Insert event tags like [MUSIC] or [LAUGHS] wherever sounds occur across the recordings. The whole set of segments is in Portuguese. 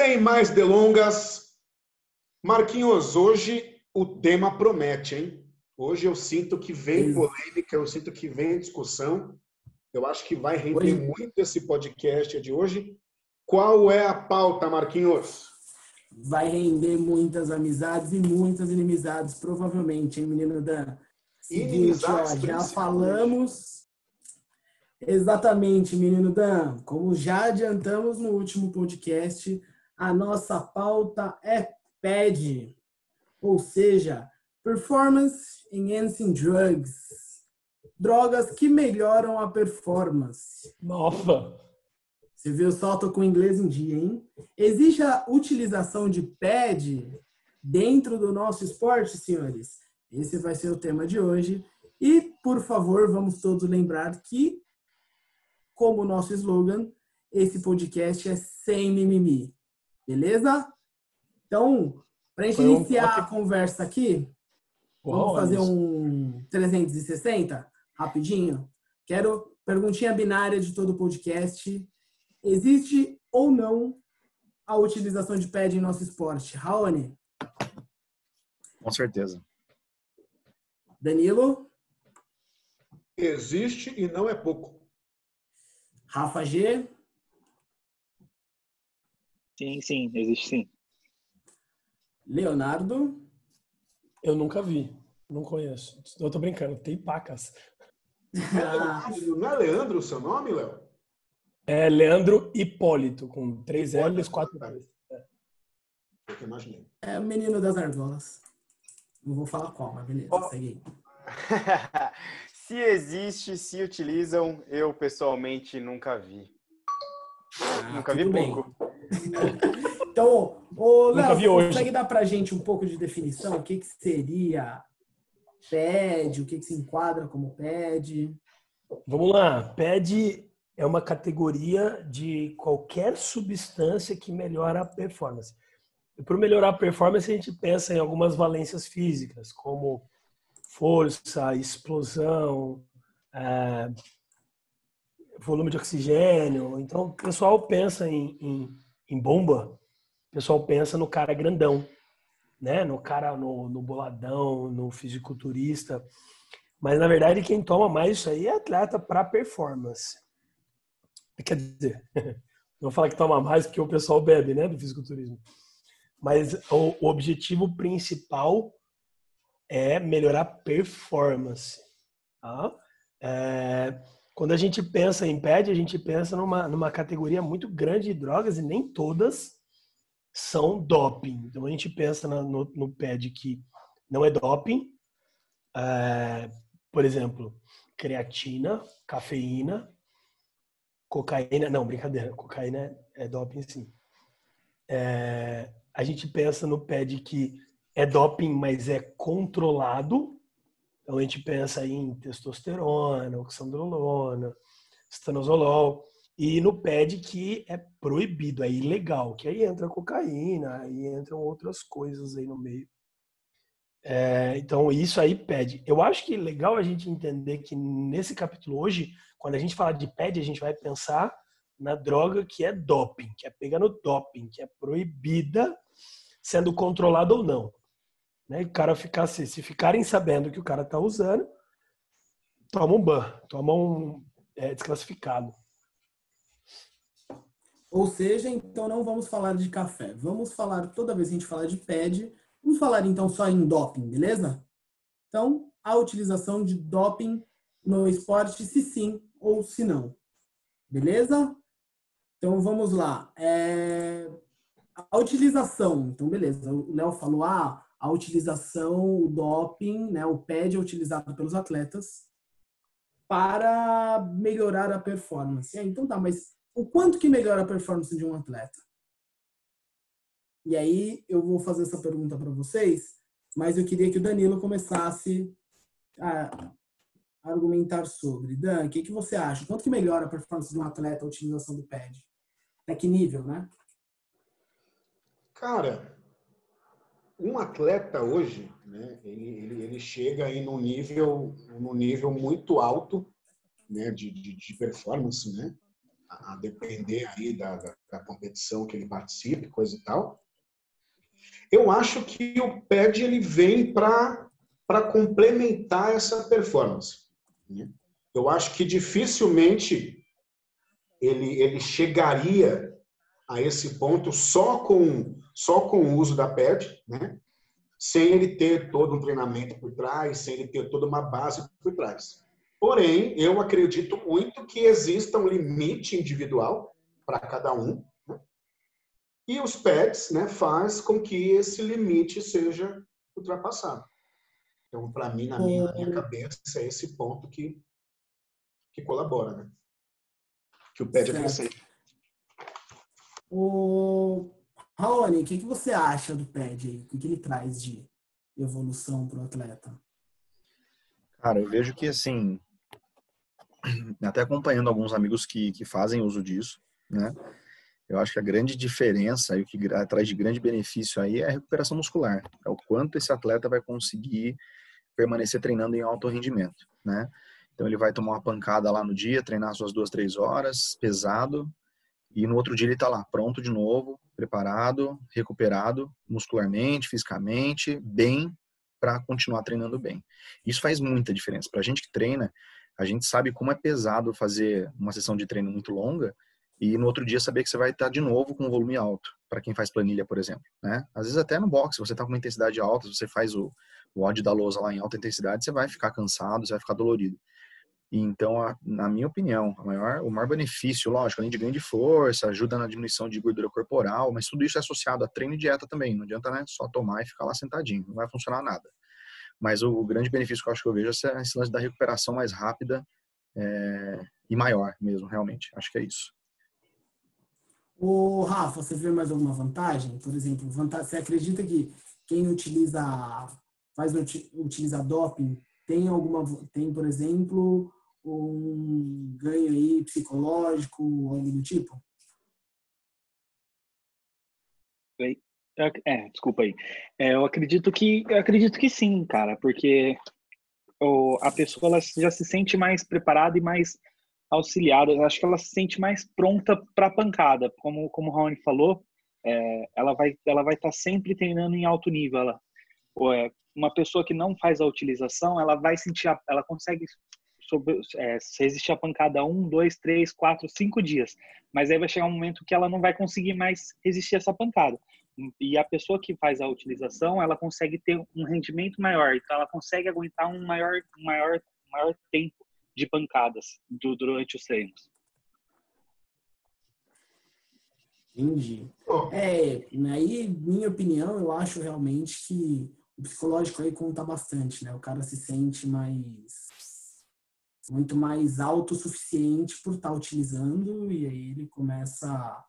Sem mais delongas, Marquinhos, hoje o tema promete, hein? Hoje eu sinto que vem polêmica, eu sinto que vem discussão. Eu acho que vai render hoje... muito esse podcast de hoje. Qual é a pauta, Marquinhos? Vai render muitas amizades e muitas inimizades, provavelmente, hein, menino Dan? Seguinte, ó, já falamos. Exatamente, menino Dan. Como já adiantamos no último podcast, a nossa pauta é PED, ou seja, Performance Enhancing Drugs. Drogas que melhoram a performance. Nova. Você viu só, tô com inglês em dia, hein? Existe a utilização de PED dentro do nosso esporte, senhores? Esse vai ser o tema de hoje. E, por favor, vamos todos lembrar que, como nosso slogan, esse podcast é sem mimimi. Beleza? Então, para a gente Foi iniciar um... a conversa aqui, Uau, vamos fazer um 360 rapidinho. Quero perguntinha binária de todo o podcast. Existe ou não a utilização de pad em nosso esporte? Raoni? Com certeza. Danilo? Existe e não é pouco. Rafa G? Sim, sim, existe sim. Leonardo? Eu nunca vi, não conheço. Eu tô brincando, tem pacas. Ah. [LAUGHS] Não é Leandro o seu nome, Léo? É Leandro Hipólito, com três L's, quatro L's. É. Eu imaginei. É o menino das argolas. Não vou falar qual, mas beleza, oh. segue aí. [LAUGHS] se existe, se utilizam, eu pessoalmente nunca vi. Ah, nunca vi pouco. Então, ô, Léo, consegue dar pra gente um pouco de definição? O que, que seria PED? O que, que se enquadra como PED? Vamos lá. PED é uma categoria de qualquer substância que melhora a performance. E para melhorar a performance, a gente pensa em algumas valências físicas, como força, explosão, é, volume de oxigênio. Então, o pessoal pensa em, em, em, bomba, o pessoal pensa no cara grandão, né? No cara, no, no boladão, no fisiculturista. Mas, na verdade, quem toma mais isso aí é atleta para performance. Quer dizer, [LAUGHS] não falar que toma mais porque o pessoal bebe, né? Do fisiculturismo. Mas o, o objetivo principal é melhorar performance. Tá? É, quando a gente pensa em PED, a gente pensa numa, numa categoria muito grande de drogas e nem todas são doping. Então a gente pensa no, no PED que não é doping, é, por exemplo, creatina, cafeína, cocaína. Não, brincadeira, cocaína é, é doping sim. É, a gente pensa no PED que é doping, mas é controlado. Então a gente pensa em testosterona, oxandrolona, estanozolol. E no PED que é proibido, é ilegal, que aí entra cocaína, aí entram outras coisas aí no meio. É, então isso aí pede. Eu acho que é legal a gente entender que nesse capítulo hoje, quando a gente fala de PED, a gente vai pensar na droga que é doping, que é pegar no doping, que é proibida, sendo controlada ou não. Né? O cara ficar, se, se ficarem sabendo que o cara está usando, toma um ban, toma um é, desclassificado. Ou seja, então não vamos falar de café. Vamos falar, toda vez que a gente falar de PED, vamos falar então só em doping, beleza? Então, a utilização de doping no esporte, se sim ou se não. Beleza? Então vamos lá. É... A utilização, então beleza. O Léo falou, ah, a utilização, o doping, né, o PED é utilizado pelos atletas para melhorar a performance. É, então tá, mas o quanto que melhora a performance de um atleta? E aí eu vou fazer essa pergunta para vocês, mas eu queria que o Danilo começasse a argumentar sobre. Dan, o que, que você acha? Quanto que melhora a performance de um atleta a utilização do PED? Até que nível, né? Cara, um atleta hoje, né, ele, ele, chega aí num nível, num nível muito alto né, de, de, de performance, né, a, depender aí da, da, a competição que ele participe, coisa e tal. Eu acho que o PED ele vem para complementar essa performance. Eu acho que dificilmente ele, ele chegaria a esse ponto só com, só com o uso da PED, né? sem ele ter todo um treinamento por trás, sem ele ter toda uma base por trás. Porém, eu acredito muito que exista um limite individual para cada um, né? e os PEDs né, faz com que esse limite seja ultrapassado. Então, para mim, na minha, na minha cabeça, é esse ponto que, que colabora, né? Que o PED acrescenta. O Raoni, o que, que você acha do PED aí? O que, ele traz de evolução para o atleta? Cara, eu vejo que, assim, [CLEARS THROAT] até acompanhando alguns amigos que, que fazem uso disso, né? Eu acho que a grande diferença e o que traz de grande benefício aí é a recuperação muscular. É o quanto esse atleta vai conseguir permanecer treinando em alto rendimento, né? Então ele vai tomar uma pancada lá no dia, treinar suas duas, três horas, pesado, e no outro dia ele está lá, pronto de novo, preparado, recuperado muscularmente, fisicamente, bem, para continuar treinando bem. Isso faz muita diferença. Para a gente que treina, a gente sabe como é pesado fazer uma sessão de treino muito longa e no outro dia saber que você vai estar de novo com um volume alto, para quem faz planilha, por exemplo. Né? Às vezes até no boxe, você está com uma intensidade alta, você faz o, o odd da lousa lá em alta intensidade, você vai ficar cansado, você vai ficar dolorido. Então, a, na minha opinião, maior, o maior benefício, lógico, além de ganho de força, ajuda na diminuição de gordura corporal, mas tudo isso é associado a treino e dieta também. Não adianta né, só tomar e ficar lá sentadinho, não vai funcionar nada. Mas o, o grande benefício que eu acho que eu vejo é esse lance da recuperação mais rápida é, e maior mesmo, realmente. Acho que é isso. O Rafa, você vê mais alguma vantagem? Por exemplo, vantagem, você acredita que quem utiliza faz utiliza doping tem alguma tem, por exemplo, um ganho aí psicológico, algo do tipo? É, desculpa aí. É, eu acredito que eu acredito que sim, cara, porque o, a pessoa ela já se sente mais preparada e mais auxiliada. Eu acho que ela se sente mais pronta para a pancada, como como o Raoni falou. É, ela vai ela vai estar tá sempre treinando em alto nível. Ela, é, uma pessoa que não faz a utilização, ela vai sentir, ela consegue sobre, é, resistir a pancada um, dois, três, quatro, cinco dias. Mas aí vai chegar um momento que ela não vai conseguir mais resistir a essa pancada. E a pessoa que faz a utilização, ela consegue ter um rendimento maior. Então, ela consegue aguentar um maior, maior, maior tempo de pancadas do, durante os treinos. Entendi. É, aí, minha opinião, eu acho realmente que o psicológico aí conta bastante, né? O cara se sente mais muito mais autossuficiente por estar tá utilizando e aí ele começa,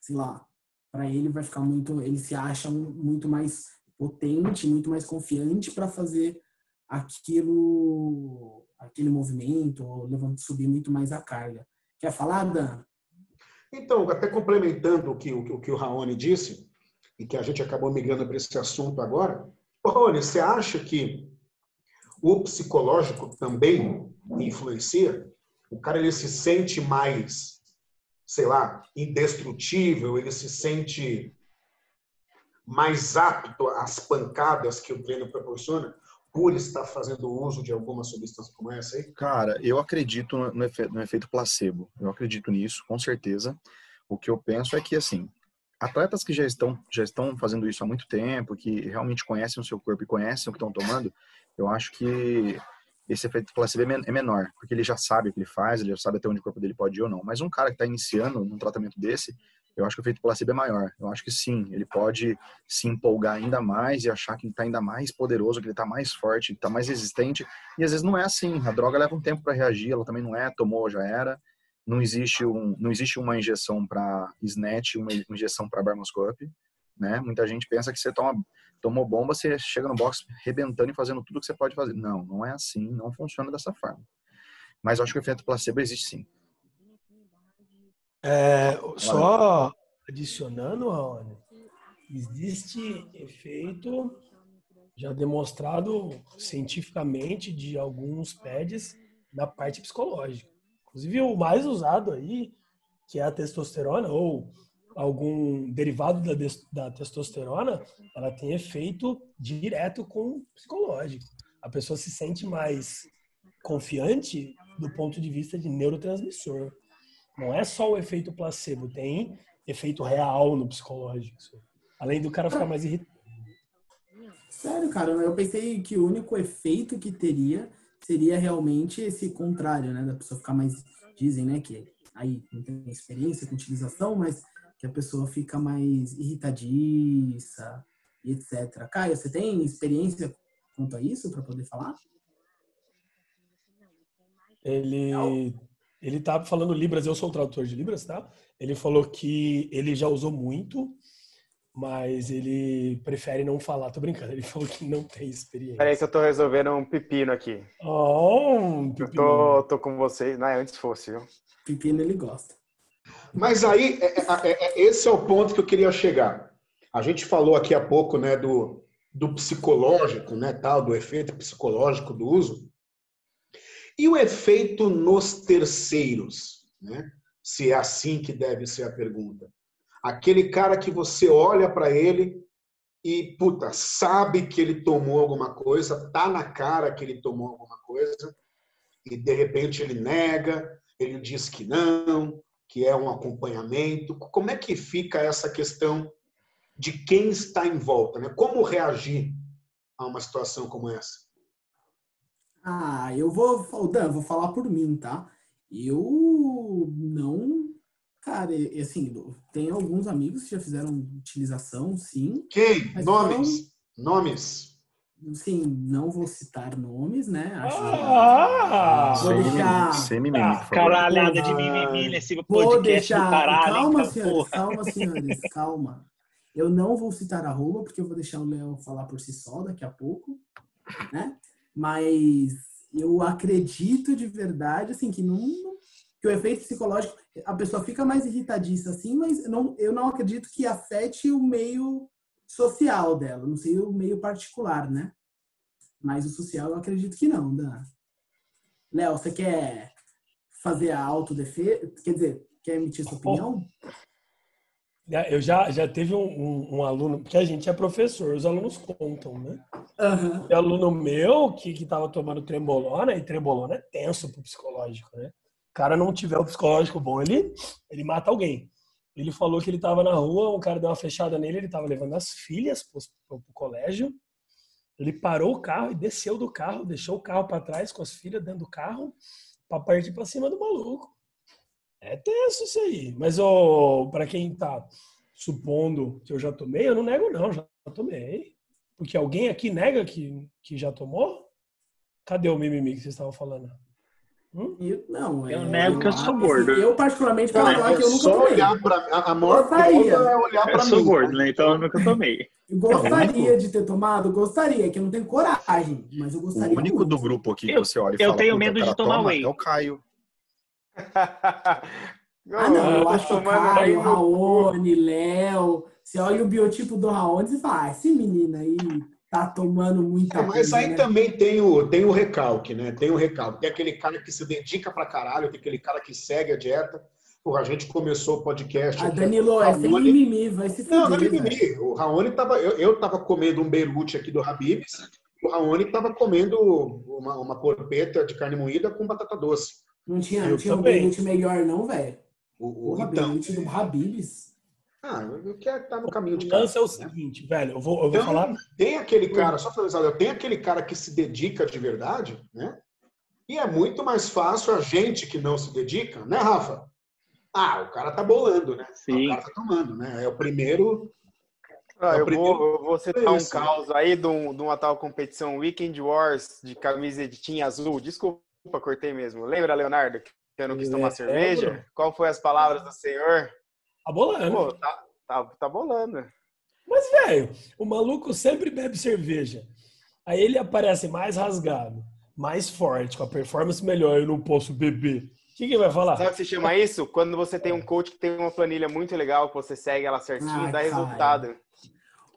sei lá, para ele vai ficar muito, ele se acha muito mais potente, muito mais confiante para fazer aquilo, aquele movimento, ou subir muito mais a carga. Quer falar, Dan? Então, até complementando o que o, o, que o Raoni disse, e que a gente acabou migrando para esse assunto agora, Raoni, você acha que o psicológico também influencia. O cara ele se sente mais, sei lá, indestrutível, ele se sente mais apto às pancadas que o treino proporciona por estar fazendo uso de alguma substância como essa aí? Cara, eu acredito no efeito, no efeito placebo. Eu acredito nisso, com certeza. O que eu penso é que, assim, atletas que já estão, já estão fazendo isso há muito tempo, que realmente conhecem o seu corpo e conhecem o que estão tomando, eu acho que esse efeito placebo é, é menor, porque ele já sabe o que ele faz, ele já sabe até onde o corpo dele pode ir ou não. Mas um cara que está iniciando num tratamento desse, eu acho que o efeito placebo é maior. Eu acho que sim, ele pode se empolgar ainda mais e achar que ele está ainda mais poderoso, que ele está mais forte, está mais resistente. E às vezes não é assim. A droga leva um tempo para reagir, ela também não é, tomou, já era. Não existe, um, não existe uma injeção para snatch, uma injeção para barmoscope. Né? Muita gente pensa que você toma tomou bomba, você chega no box rebentando e fazendo tudo que você pode fazer. Não, não é assim, não funciona dessa forma. Mas eu acho que o efeito placebo existe sim. É, só adicionando, Raoni, existe efeito já demonstrado cientificamente de alguns pads na parte psicológica. Inclusive, o mais usado aí que é a testosterona ou algum derivado da, da testosterona, ela tem efeito direto com o psicológico. A pessoa se sente mais confiante do ponto de vista de neurotransmissor. Não é só o efeito placebo, tem efeito real no psicológico. Além do cara ficar mais irritado. Sério, cara, eu pensei que o único efeito que teria seria realmente esse contrário, né? Da pessoa ficar mais. Dizem, né? Que aí não tem experiência com utilização, mas que a pessoa fica mais irritadiça e etc. Caio, você tem experiência quanto a isso para poder falar? Ele ele tá falando Libras, eu sou o tradutor de Libras, tá? Ele falou que ele já usou muito, mas ele prefere não falar. Tô brincando, ele [LAUGHS] falou que não tem experiência. Peraí que eu tô resolvendo um pepino aqui. Oh, um pepino. Eu tô, tô com vocês, não é antes fosse, viu? Pepino ele gosta. Mas aí, é, é, é, esse é o ponto que eu queria chegar. A gente falou aqui há pouco, né, do, do psicológico, né, tal, do efeito psicológico do uso. E o efeito nos terceiros, né? Se é assim que deve ser a pergunta. Aquele cara que você olha para ele e, puta, sabe que ele tomou alguma coisa, tá na cara que ele tomou alguma coisa, e de repente ele nega, ele diz que não, que é um acompanhamento. Como é que fica essa questão de quem está em volta? Né? Como reagir a uma situação como essa? Ah, eu vou, Dan, vou falar por mim, tá? Eu não, cara, assim, tem alguns amigos que já fizeram utilização, sim. Quem? Nomes? Não... Nomes? Sim, não vou citar nomes, né? Acho ah, que... Vou deixar... Sem mimimi, ah, Caralhada de mimimi nesse podcast vou deixar... caralho. Calma, então, senhores, porra. calma, senhores, calma. Eu não vou citar a Roma, porque eu vou deixar o Léo falar por si só daqui a pouco, né? Mas eu acredito de verdade, assim, que não, que o efeito psicológico, a pessoa fica mais irritadiça, assim, mas não, eu não acredito que afete o meio social dela, não sei o meio particular, né? Mas o social eu acredito que não, Dan. Léo, você quer fazer a autodefesa? Quer dizer, quer emitir sua opinião? É, eu já, já teve um, um, um, aluno, porque a gente é professor, os alunos contam, né? Uhum. Um aluno meu que, que tava tomando trembolona, e trembolona é tenso pro psicológico, né? O cara não tiver o psicológico bom, ele, ele mata alguém. Ele falou que ele estava na rua, um cara deu uma fechada nele, ele estava levando as filhas para o colégio. Ele parou o carro e desceu do carro, deixou o carro para trás com as filhas dentro do carro para partir para cima do maluco. É tenso isso aí. Mas oh, para quem está supondo que eu já tomei, eu não nego não, já tomei. Porque alguém aqui nega que, que já tomou? Cadê o mimimi que vocês estavam falando? Hum? Eu, não, eu é, nego que eu sou gordo. Eu, particularmente, para falar que eu nunca só tomei. Olhar pra, a, a maior coisa é olhar para mim. Eu sou gordo, né? Então eu nunca tomei. Eu gostaria de ter tomado, gostaria, que eu não tenho coragem, mas eu gostaria. O único muito. do grupo aqui que você olha e eu fala, tenho medo de tomar whey. É o Caio. [LAUGHS] [LAUGHS] ah, não, eu acho que o Caio, Raoni, Léo. Você olha o biotipo do Raoni e fala, ah, esse menino aí tá tomando muita é, Mas coisa, aí né? também tem o, tem o recalque, né? Tem o recalque. Tem aquele cara que se dedica pra caralho, tem aquele cara que segue a dieta. Porra, a gente começou o podcast. Ah, Danilo, é sem mimimi, vai se. Não, não é mimimi. O Raoni tava. Eu, eu tava comendo um berute aqui do Habibs. O Raoni tava comendo uma, uma porpeta de carne moída com batata doce. Não tinha, não tinha um berute melhor, não, velho. O, o, Porra, então, berute do Habibs. Ah, eu quero estar no caminho de casa. O lance é o seguinte, velho, eu vou, eu vou então, falar. Tem aquele cara, só para avisar, tem aquele cara que se dedica de verdade, né? E é muito mais fácil a gente que não se dedica, né, Rafa? Ah, o cara tá bolando, né? Sim. O cara tá tomando, né? É o primeiro. Ah, é o eu, primeiro... vou, eu vou citar um caos aí de, um, de uma tal competição Weekend Wars de camisa de tinha azul. Desculpa, cortei mesmo. Lembra, Leonardo, que eu não quis tomar É, cerveja? lembro. Qual foi as palavras do senhor? Tá bolando. Pô, tá, tá, tá bolando. Mas, velho, o maluco sempre bebe cerveja. Aí ele aparece mais rasgado, mais forte, com a performance melhor, eu não posso beber. O que, que vai falar? Sabe o que se chama isso? Quando você tem um coach que tem uma planilha muito legal, que você segue ela certinho, Ai, dá cara. resultado.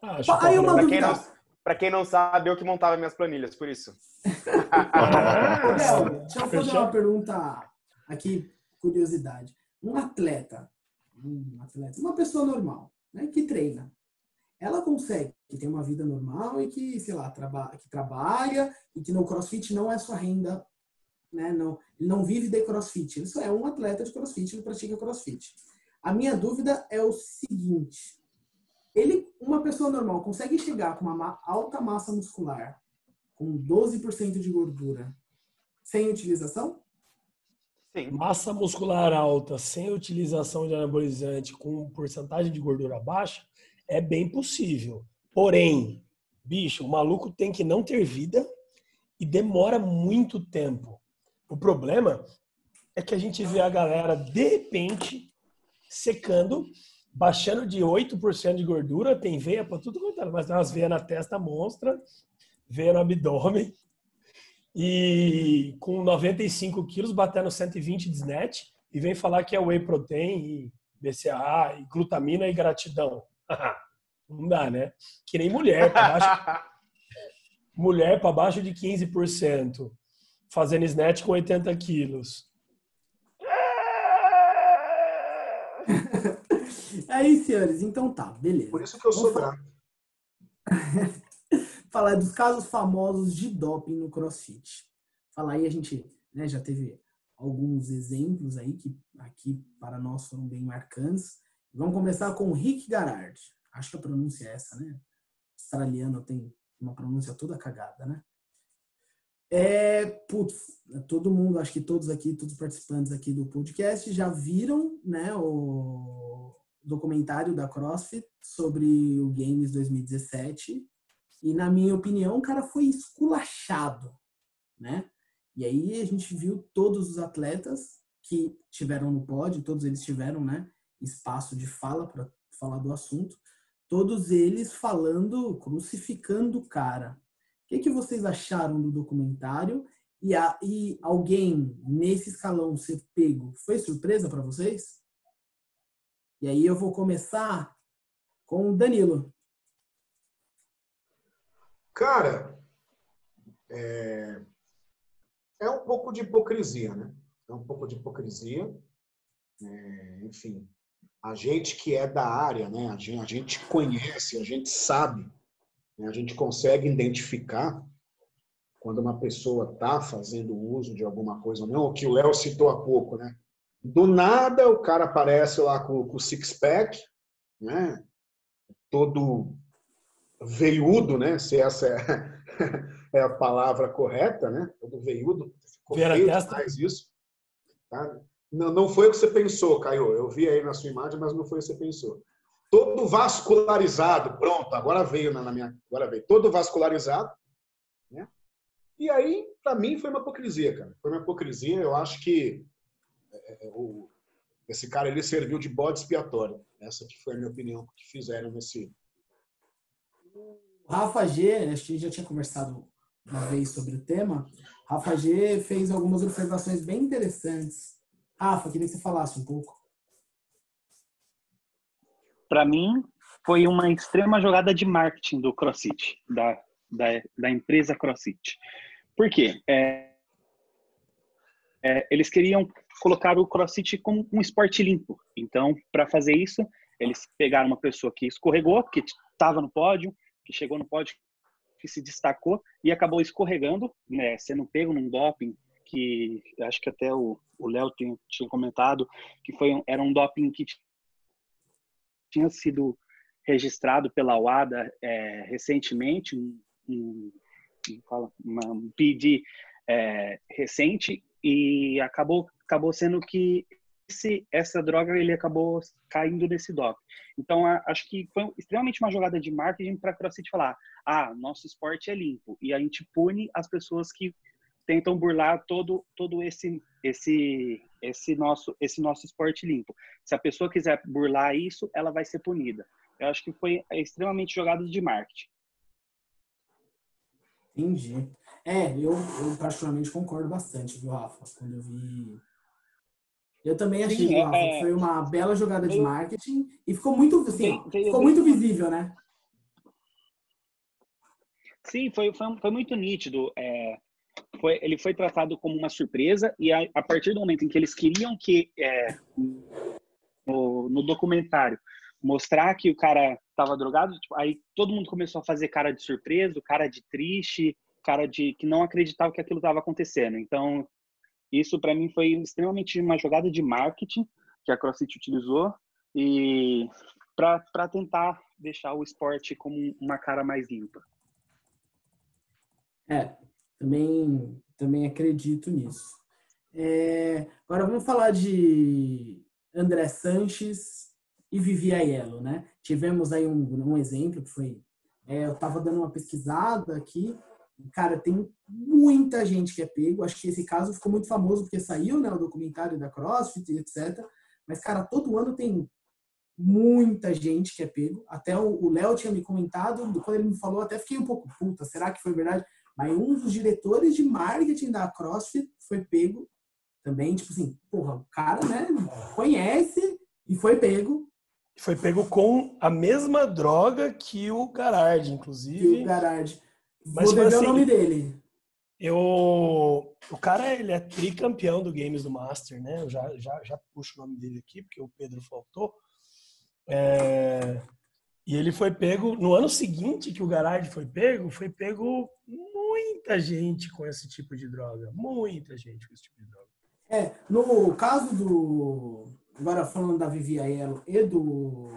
Ah, Aí uma Pra rola. quem, não, pra quem não sabe, eu que montava minhas planilhas, por isso. [LAUGHS] Léo, deixa eu fazer uma pergunta aqui, curiosidade. um atleta, um atleta, uma pessoa normal, né, que treina, ela consegue que tem uma vida normal e que, sei lá, traba que trabalha e que no CrossFit não é sua renda, né? Não, ele não vive de CrossFit. Ele só é um atleta de CrossFit, ele pratica CrossFit. A minha dúvida é o seguinte: ele, uma pessoa normal, consegue chegar com uma alta massa muscular, com 12% de gordura, sem utilização? Sim. Massa muscular alta, sem utilização de anabolizante, com porcentagem de gordura baixa, é bem possível. Porém, bicho, o maluco tem que não ter vida e demora muito tempo. O problema é que a gente vê a galera, de repente, secando, baixando de 8% de gordura, tem veia para tudo quanto é, mas tem umas veias na testa monstra, veia no abdômen, e com 95 quilos, batendo 120 de snatch, e vem falar que é whey protein, e BCAA, e glutamina e gratidão. [LAUGHS] Não dá, né? Que nem mulher, para baixo, [LAUGHS] mulher para baixo de 15%, fazendo snatch com 80 quilos. [LAUGHS] Aí, senhores, então tá, beleza. Por isso que eu sou bravo. Falar dos casos famosos de doping no CrossFit. Falar aí, a gente né, já teve alguns exemplos aí que aqui para nós foram bem marcantes. Vamos começar com o Rick Garard. Acho que a pronúncia é essa, né? Australiano tem uma pronúncia toda cagada, né? É, putz, todo mundo, acho que todos aqui, todos os participantes aqui do podcast já viram, né, o documentário da CrossFit sobre o Games 2017. E na minha opinião, o cara foi esculachado, né? E aí a gente viu todos os atletas que tiveram no pódio, todos eles tiveram, né, espaço de fala para falar do assunto, todos eles falando, crucificando o cara. O que, que vocês acharam do documentário? E, a, e alguém nesse escalão ser pego foi surpresa para vocês? E aí eu vou começar com o Danilo. Cara, é, é um pouco de hipocrisia, né? É um pouco de hipocrisia. É, enfim, a gente que é da área, né? A gente, a gente conhece, a gente sabe, né? a gente consegue identificar quando uma pessoa está fazendo uso de alguma coisa ou não, o que o Léo citou há pouco, né? Do nada o cara aparece lá com o six-pack, né? Todo veiudo, né? Se essa é, [LAUGHS] é a palavra correta, né? Todo veiudo. Ficou feio isso. Tá? Não, não foi o que você pensou, Caio. Eu vi aí na sua imagem, mas não foi o que você pensou. Todo vascularizado, pronto, agora veio na, minha. Agora veio. Todo vascularizado. Né? E aí, para mim, foi uma hipocrisia, cara. Foi uma hipocrisia. Eu acho que é, é, esse cara ele serviu de bode expiatório. Essa que foi a minha opinião que fizeram nesse. Rafa G, a gente já tinha conversado uma vez sobre o tema. Rafa G fez algumas observações bem interessantes Rafa, queria que você falasse um pouco. Para mim, foi uma extrema jogada de marketing do CrossFit, da, da, da empresa CrossFit. Por quê? É, é, eles queriam colocar o CrossFit como um esporte limpo. Então, para fazer isso, eles pegaram uma pessoa que escorregou, que estava no pódio, que chegou no pódio, que se destacou e acabou escorregando, né, sendo pego num doping que acho que até o Léo tinha comentado, que foi era um doping que tinha sido registrado pela UADA é, recentemente, um, um, um PD é, recente, e acabou, acabou sendo que esse, essa droga ele acabou caindo nesse doping. Então, a, acho que foi extremamente uma jogada de marketing para a CrossFit falar: ah, nosso esporte é limpo, e a gente pune as pessoas que tentam burlar todo todo esse esse esse nosso esse nosso esporte limpo. Se a pessoa quiser burlar isso, ela vai ser punida. Eu acho que foi extremamente jogado de marketing. Entendi. É, eu, eu particularmente concordo bastante, viu, Rafa? Quando eu vi. Eu também achei, Sim, é... foi uma bela jogada de marketing e ficou muito, assim, ficou muito visível, né? Sim, foi, foi, foi muito nítido. É, foi, ele foi tratado como uma surpresa e a, a partir do momento em que eles queriam que é, no, no documentário mostrar que o cara estava drogado, tipo, aí todo mundo começou a fazer cara de surpreso, cara de triste, cara de que não acreditava que aquilo estava acontecendo. Então, isso para mim foi extremamente uma jogada de marketing que a CrossFit utilizou e para tentar deixar o esporte como uma cara mais limpa. É, também, também acredito nisso. É, agora vamos falar de André Sanches e Vivi Aiello, né? Tivemos aí um, um exemplo que foi, é, eu estava dando uma pesquisada aqui, cara, tem muita gente que é pego. Acho que esse caso ficou muito famoso porque saiu, né, o documentário da CrossFit, etc. Mas, cara, todo ano tem muita gente que é pego. Até o Léo tinha me comentado, quando ele me falou, até fiquei um pouco puta, será que foi verdade? Mas um dos diretores de marketing da CrossFit foi pego também, tipo assim, porra, o cara, né, conhece e foi pego. Foi pego com a mesma droga que o Garard, inclusive. Que o Garard. Mas, Vou ver assim, o nome dele. Eu, o cara, ele é tricampeão do Games do Master, né? Eu já, já, já puxo o nome dele aqui, porque o Pedro faltou. É, e ele foi pego, no ano seguinte que o Garage foi pego, foi pego muita gente com esse tipo de droga. Muita gente com esse tipo de droga. É, no caso do. Agora falando da Vivi Aiello e do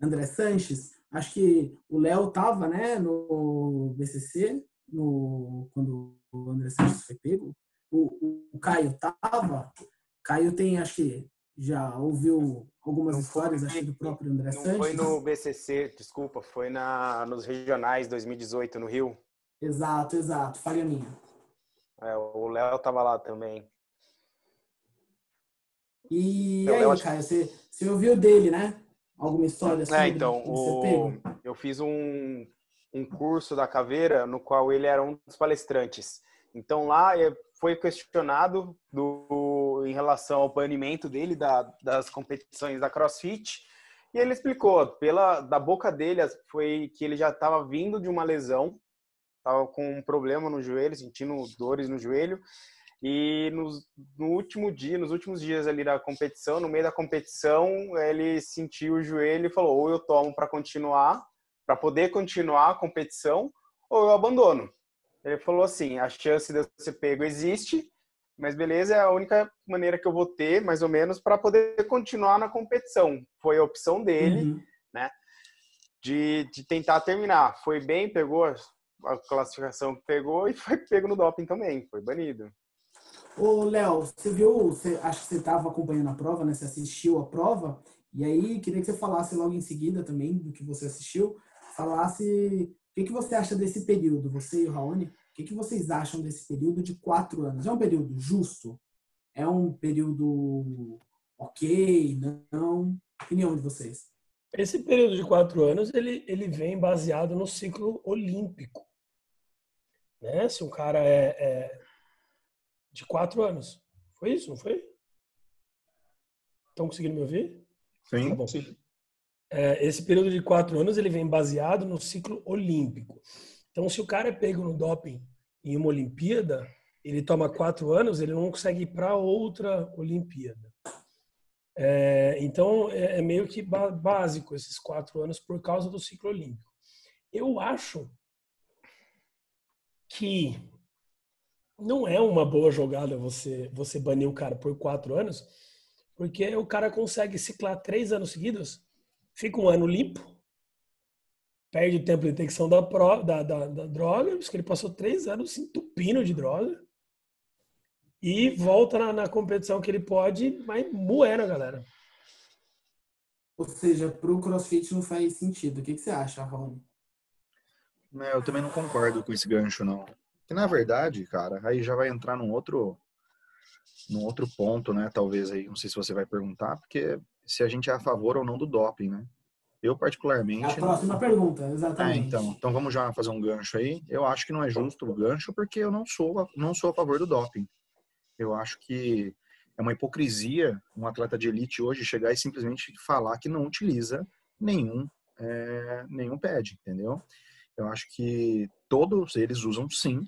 André Sanches, acho que o Léo tava, né, no BCC, no, quando o André Sanches foi pego. O, o Caio tava. Caio tem, acho que já ouviu algumas não histórias, foi, acho do próprio André não Sanches. Foi no BCC, desculpa, foi na, nos regionais 2018 no Rio. Exato, exato, falha minha. É, o Léo tava lá também. E então, aí, Caio, você, você ouviu dele, né? Alguma história sobre é, então, o... eu fiz um, um curso da Caveira no qual ele era um dos palestrantes. Então lá eh, foi questionado do, em relação ao banimento dele da, das competições da CrossFit e ele explicou pela da boca dele foi que ele já estava vindo de uma lesão, estava com um problema no joelho, sentindo dores no joelho e no, no, último dia, nos últimos dias ali da competição, no meio da competição, ele sentiu o joelho e falou: ou eu tomo para continuar, para poder continuar a competição, ou eu abandono. Ele falou assim: a chance de eu ser pego existe, mas beleza, é a única maneira que eu vou ter, mais ou menos, para poder continuar na competição. Foi a opção dele, uhum. né? De, de tentar terminar. Foi bem, pegou a classificação que pegou e [LAUGHS] foi pego no doping também, foi banido. Ô, Léo, você viu, você, acho que você estava acompanhando a prova, né? Você assistiu a prova, e aí queria que você falasse logo em seguida também do que você assistiu, falasse o que, que você acha desse período, você e o Raoni, o que, que vocês acham desse período de quatro anos? É um período justo? É um período ok? Não? Opinião de vocês. Esse período de quatro anos, ele, ele vem baseado no ciclo olímpico. Né? Se um cara é, é de quatro anos. Foi isso, não foi? Estão conseguindo me ouvir? Sim. Tá bom. Sim. É, esse período de quatro anos ele vem baseado no ciclo olímpico. Então, se o cara é pego no doping em uma Olimpíada, ele toma quatro anos, ele não consegue ir para outra Olimpíada. É, então, é, é, meio que básico esses quatro anos por causa do ciclo olímpico. Eu acho que não é uma boa jogada você, você banir o cara por quatro anos, porque o cara consegue ciclar três anos seguidos, fica um ano limpo, perde o tempo de detecção da, pro, da, da, da droga, porque ele passou três anos se entupindo de droga, e volta na, na competição que ele pode, mas moer a galera. Ou seja, para o CrossFit não faz sentido. O que, que você acha, Rony? Eu também não concordo com esse gancho, não. Que na verdade, cara, aí já vai entrar num outro num outro ponto, né? Talvez aí, não sei se você vai perguntar, porque se a gente é a favor ou não do doping, né? Eu particularmente. É a próxima não... pergunta, exatamente. É, então, então vamos já fazer um gancho aí. Eu acho que não é justo o gancho porque eu não sou não sou a favor do doping. Eu acho que é uma hipocrisia um atleta de elite hoje chegar e simplesmente falar que não utiliza nenhum é, nenhum pad, entendeu? Eu acho que todos eles usam sim,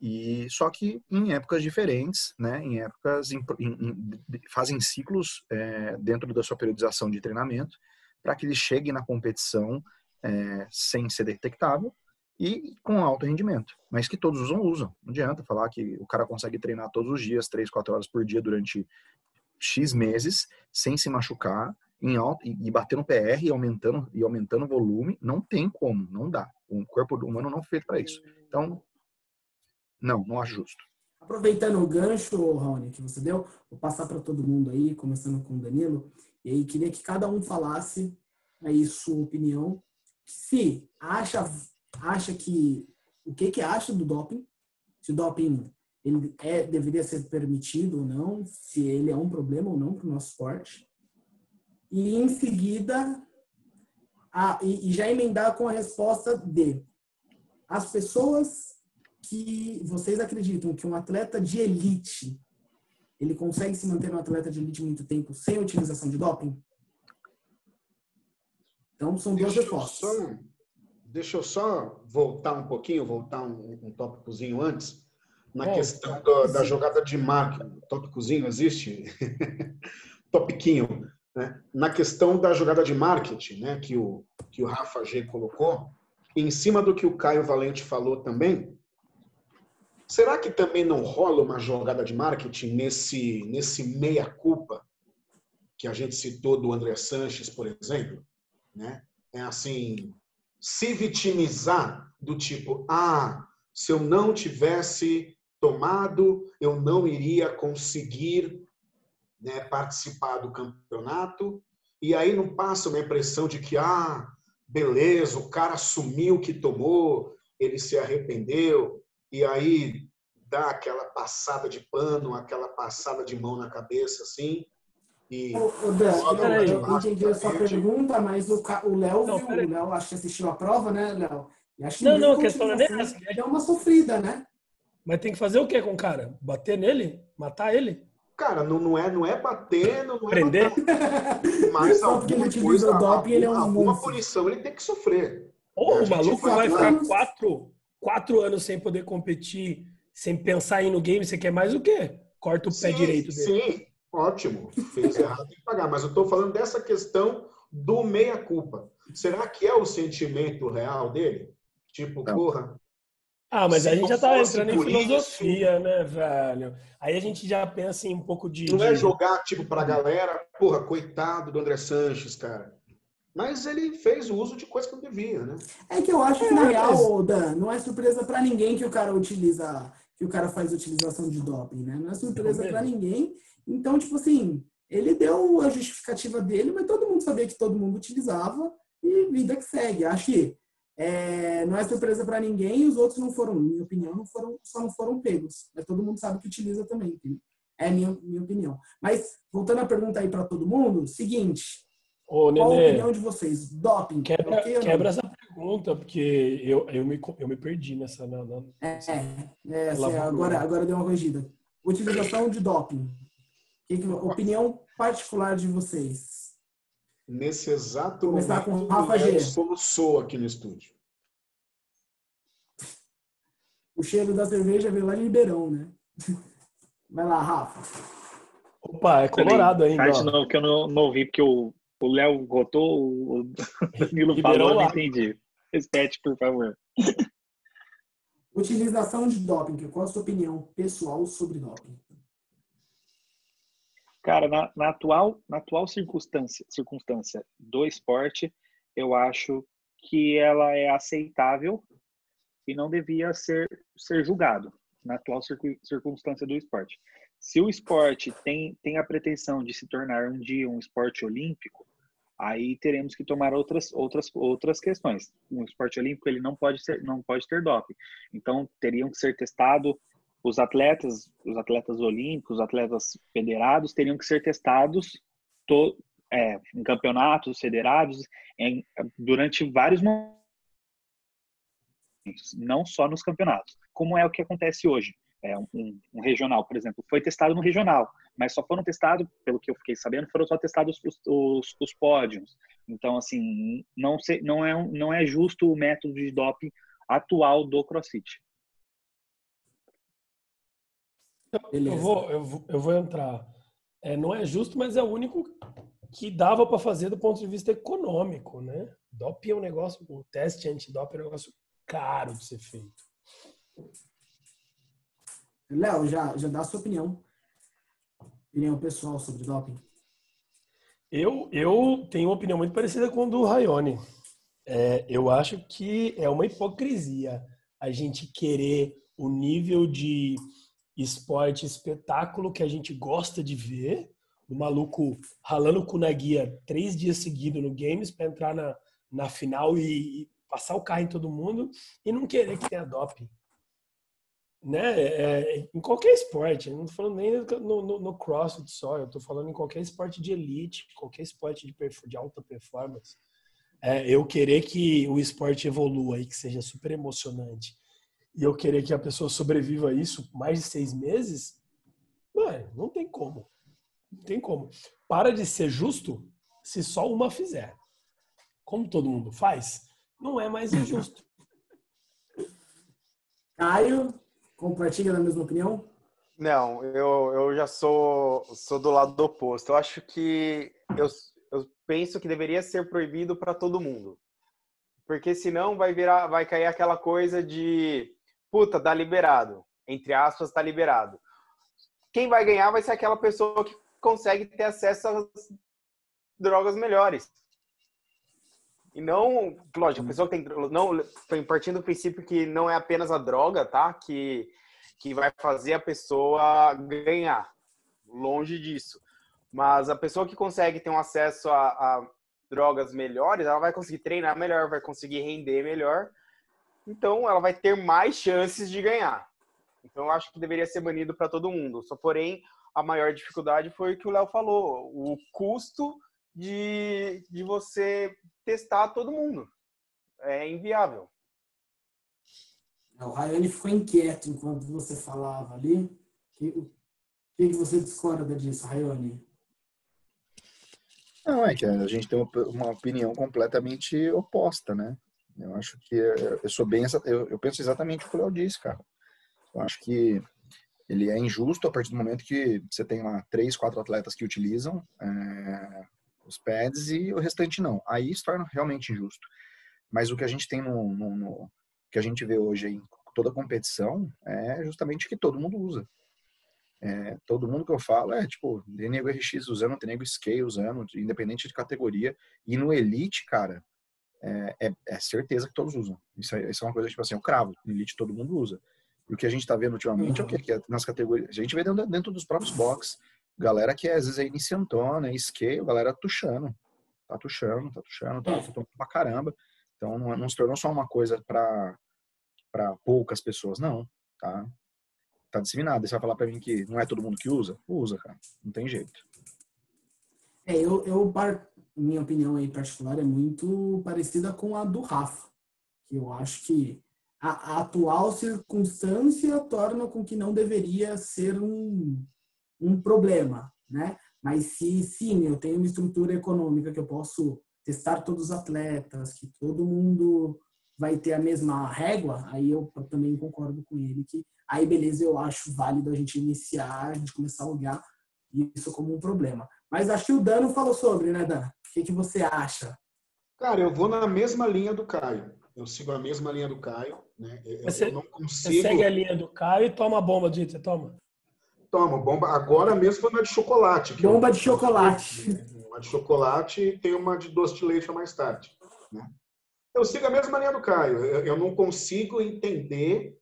E só que em épocas diferentes, né? Em épocas em, em, fazem ciclos é, dentro da sua periodização de treinamento para que ele chegue na competição é, sem ser detectável e com alto rendimento, mas que todos usam, usam. Não adianta falar que o cara consegue treinar todos os dias, três, quatro horas por dia durante X meses, sem se machucar, em alto, e bater no PR e aumentando, e aumentando o volume, não tem como, não dá. O corpo humano não é feito para isso. Então, não, não acho justo. Aproveitando o gancho, Raoni, que você deu, vou passar para todo mundo aí, começando com o Danilo, e aí queria que cada um falasse aí sua opinião, se acha acha que o que que acha do doping, se o doping ele é, deveria ser permitido ou não, se ele é um problema ou não para o nosso esporte. E em seguida, a, e, e já emendar com a resposta de as pessoas que vocês acreditam que um atleta de elite ele consegue se manter um atleta de elite muito tempo sem utilização de doping? Então são duas respostas. Deixa eu só voltar um pouquinho, voltar um, um tópicozinho antes, na questão do, da jogada de marketing. Tópicozinho existe? [LAUGHS] Topiquinho. Né? Na questão da jogada de marketing, né, que, o, que o Rafa G colocou, em cima do que o Caio Valente falou também, será que também não rola uma jogada de marketing nesse, nesse meia-culpa que a gente citou do André Sanches, por exemplo? Né? É assim, se vitimizar do tipo, ah, se eu não tivesse tomado, eu não iria conseguir né, participar do campeonato. E aí não passa uma impressão de que, ah, beleza, o cara assumiu que tomou, ele se arrependeu, e aí dá aquela passada de pano, aquela passada de mão na cabeça, assim, e... Ô, Dan, eu, eu entendi a sua pergunta, mas o Léo viu, o Léo acho que assistiu a prova, né, Léo? Não, não, a questão não é essa. É uma sofrida, né? Mas tem que fazer o que com o cara? Bater nele? Matar ele? Cara, não, não, é, não é bater, não, é Prender? Matar, mas [LAUGHS] Só porque ele utiliza o doping, ele é um Alguma punição ele tem que sofrer. Ou o maluco vai ficar quatro, quatro anos sem poder competir, sem pensar em ir no game, você quer mais o quê? Corta o sim, pé direito dele. Sim, Ótimo, fez [LAUGHS] errado, tem que pagar. Mas eu estou falando dessa questão do meia-culpa. Será que é o sentimento real dele? Tipo, Não. porra. Ah, mas a gente já tá entrando em filosofia, isso, né, velho? Aí a gente já pensa em um pouco de. Não de... é jogar, tipo, pra galera, porra, coitado do André Sanches, cara. Mas ele fez o uso de coisa que não devia, né? É que eu acho que, na é, real, Dan, não é surpresa para ninguém que o cara utiliza, que o cara faz utilização de doping, né? Não é surpresa para ninguém. Então, tipo assim, ele deu a justificativa dele, mas todo mundo sabia que todo mundo utilizava e vida que segue. Acho que é, não é surpresa para ninguém e os outros não foram, na minha opinião, não foram, só não foram pegos. Mas todo mundo sabe que utiliza também. Entendeu? É minha, minha opinião. Mas, voltando a pergunta aí para todo mundo, seguinte. Ô, qual Nenê, a opinião de vocês? Doping? Quebra, okay quebra essa pergunta, porque eu, eu, me, eu me perdi nessa. Na, na, é, é assim, agora, agora deu uma corrigida. Utilização de doping. Que que, opinião particular de vocês. Nesse exato Começar momento, com Rafa G. soluçou aqui no estúdio. O cheiro da cerveja veio lá em Ribeirão, né? Vai lá, Rafa. Opa, é colorado ainda. Faz não, que eu não, não ouvi, porque o Léo votou, o [LAUGHS] Danilo falou, não entendi. Repete, por favor. Utilização de doping. Qual a sua opinião pessoal sobre doping? Cara, na, na, atual, na atual circunstância, circunstância do esporte, eu acho que ela é aceitável e não devia ser, ser julgado na atual circunstância do esporte. Se o esporte tem, tem a pretensão de se tornar um dia um esporte olímpico, aí teremos que tomar outras, outras, outras questões. Um esporte olímpico ele não pode ser, não pode ter doping. Então teriam que ser testado os atletas, os atletas olímpicos, os atletas federados teriam que ser testados to, é, em campeonatos federados em, durante vários momentos, não só nos campeonatos, como é o que acontece hoje. É, um, um, regional, por exemplo, foi testado no regional, mas só foram testados, pelo que eu fiquei sabendo, foram só testados os, os, os pódios. Então, assim, não, se, não, é, não é justo o método de doping atual do CrossFit. Eu vou, eu vou, eu vou entrar. É, não é justo, mas é o único que dava para fazer do ponto de vista econômico, né? DOP é um negócio, o teste antidop é um negócio caro de ser feito. Léo, já, já dá a sua opinião. Opinião pessoal sobre doping. Eu, eu tenho uma opinião muito parecida com a do Rayone. É, eu acho que é uma hipocrisia a gente querer o nível de esporte espetáculo que a gente gosta de ver, o maluco ralando com na guia três dias seguidos no games para entrar na, na final e, e, passar o carro em todo mundo e não querer que tenha doping. Né? É, em qualquer esporte, não estou falando nem no, no, no crossfit só, eu estou falando em qualquer esporte de elite, qualquer esporte de, de alta performance. É, eu querer que o esporte evolua e que seja super emocionante e eu querer que a pessoa sobreviva a isso mais de seis meses, mano, não tem como. Não tem como. Para de ser justo se só uma fizer. Como todo mundo faz, não é mais injusto. [LAUGHS] Caio, compartilha da mesma opinião? Não, eu, eu já sou, sou do lado oposto. Eu acho que eu, eu penso que deveria ser proibido para todo mundo. Porque senão vai virar, vai cair aquela coisa de puta, tá liberado. Entre aspas, tá liberado. Quem vai ganhar vai ser aquela pessoa que consegue ter acesso às drogas melhores. E não, lógico, a pessoa que tem, não, partindo do princípio que não é apenas a droga, tá? Que, que vai fazer a pessoa ganhar. Longe disso. Mas a pessoa que consegue ter um acesso a, a drogas melhores, ela vai conseguir treinar melhor, vai conseguir render melhor então ela vai ter mais chances de ganhar. Então eu acho que deveria ser banido para todo mundo. Só porém, a maior dificuldade foi o que o Léo falou, o custo de, de você testar todo mundo. É inviável. O Rayane ficou inquieto enquanto você falava ali. O que, que você discorda disso, Rayane? Não, é que a gente tem uma opinião completamente oposta, né? Eu acho que eu sou bem eu, eu penso exatamente o que o Léo disse, cara. Eu acho que ele é injusto a partir do momento que você tem lá três, quatro atletas que utilizam é, os pads e o restante não. Aí se torna realmente injusto. Mas o que a gente tem no, no, no que a gente vê hoje em toda competição é justamente que todo mundo usa. É, todo mundo que eu falo é tipo, tem nego RX usando, tem nego Scale usando, independente de categoria. E no Elite, cara, é, é, é, certeza que todos usam. Isso é, isso é uma coisa, tipo assim, eu cravo, elite todo mundo usa. E o que a gente está vendo ultimamente uhum. é o que? É nas categorias, a gente vê dentro, dentro dos próprios box, galera que é, às vezes é iniciantona, é scale, galera tuchando, tá tuchando, tá tuchando, tá, tá tomando pra caramba. Então não, não se tornou só uma coisa para para poucas pessoas, não, tá? Tá disseminado. Você vai falar para mim que não é todo mundo que usa? Usa, cara. Não tem jeito. É, eu, eu minha opinião aí particular é muito parecida com a do Rafa, que eu acho que a, a atual circunstância torna com que não deveria ser um, um problema, né? Mas se sim, eu tenho uma estrutura econômica que eu posso testar todos os atletas, que todo mundo vai ter a mesma régua, aí eu também concordo com ele que aí beleza, eu acho válido a gente iniciar, a gente começar a olhar isso como um problema. Mas acho que o Dano falou sobre, né, Dan? O que, que você acha? Cara, eu vou na mesma linha do Caio. Eu sigo a mesma linha do Caio. Né? Eu, você, não consigo... você segue a linha do Caio e toma bomba, Dito. Você toma? Toma, bomba. Agora mesmo foi uma de chocolate. Bomba eu... de chocolate. Uma de chocolate e tem uma de doce de leite mais tarde. Né? Eu sigo a mesma linha do Caio. Eu, eu não consigo entender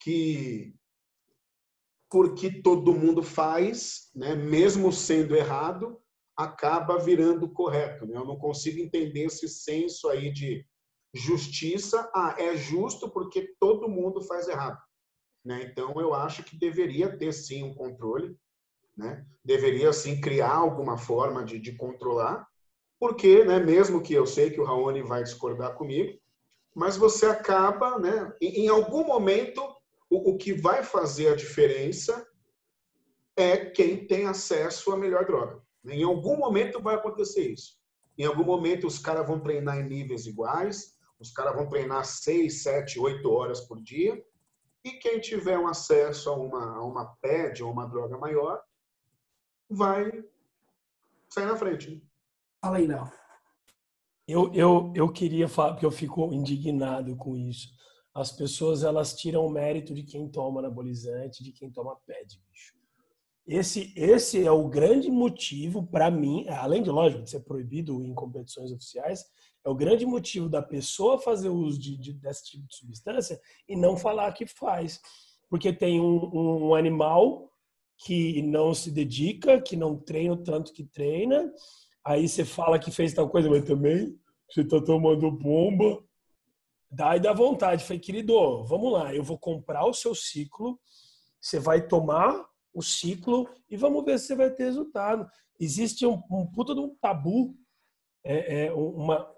que porque todo mundo faz, né, mesmo sendo errado, acaba virando correto. Né? Eu não consigo entender esse senso aí de justiça. Ah, é justo porque todo mundo faz errado. Né? Então, eu acho que deveria ter sim um controle, né? deveria sim criar alguma forma de, de controlar, porque, né, mesmo que eu sei que o Raoni vai discordar comigo, mas você acaba, né, em, em algum momento, o, o que vai fazer a diferença é quem tem acesso à melhor droga. Em algum momento vai acontecer isso. Em algum momento os caras vão treinar em níveis iguais, os caras vão treinar 6, 7, 8 horas por dia, e quem tiver um acesso a uma, a uma PED ou uma droga maior vai sair na frente. Né? Fala aí, Léo. Eu, eu, eu queria falar, porque eu fico indignado com isso. As pessoas, elas tiram o mérito de quem toma anabolizante, de quem toma PED, bicho. Esse, esse é o grande motivo, para mim, além de, lógico, de ser proibido em competições oficiais, é o grande motivo da pessoa fazer uso de, de, desse tipo de substância e não falar que faz. Porque tem um, um animal que não se dedica, que não treina o tanto que treina, aí você fala que fez tal coisa, mas também você tá tomando bomba. Daí dá vontade. Falei, querido, vamos lá, eu vou comprar o seu ciclo, você vai tomar o ciclo e vamos ver se você vai ter resultado. Existe um, um puta de um tabu, é, é uma,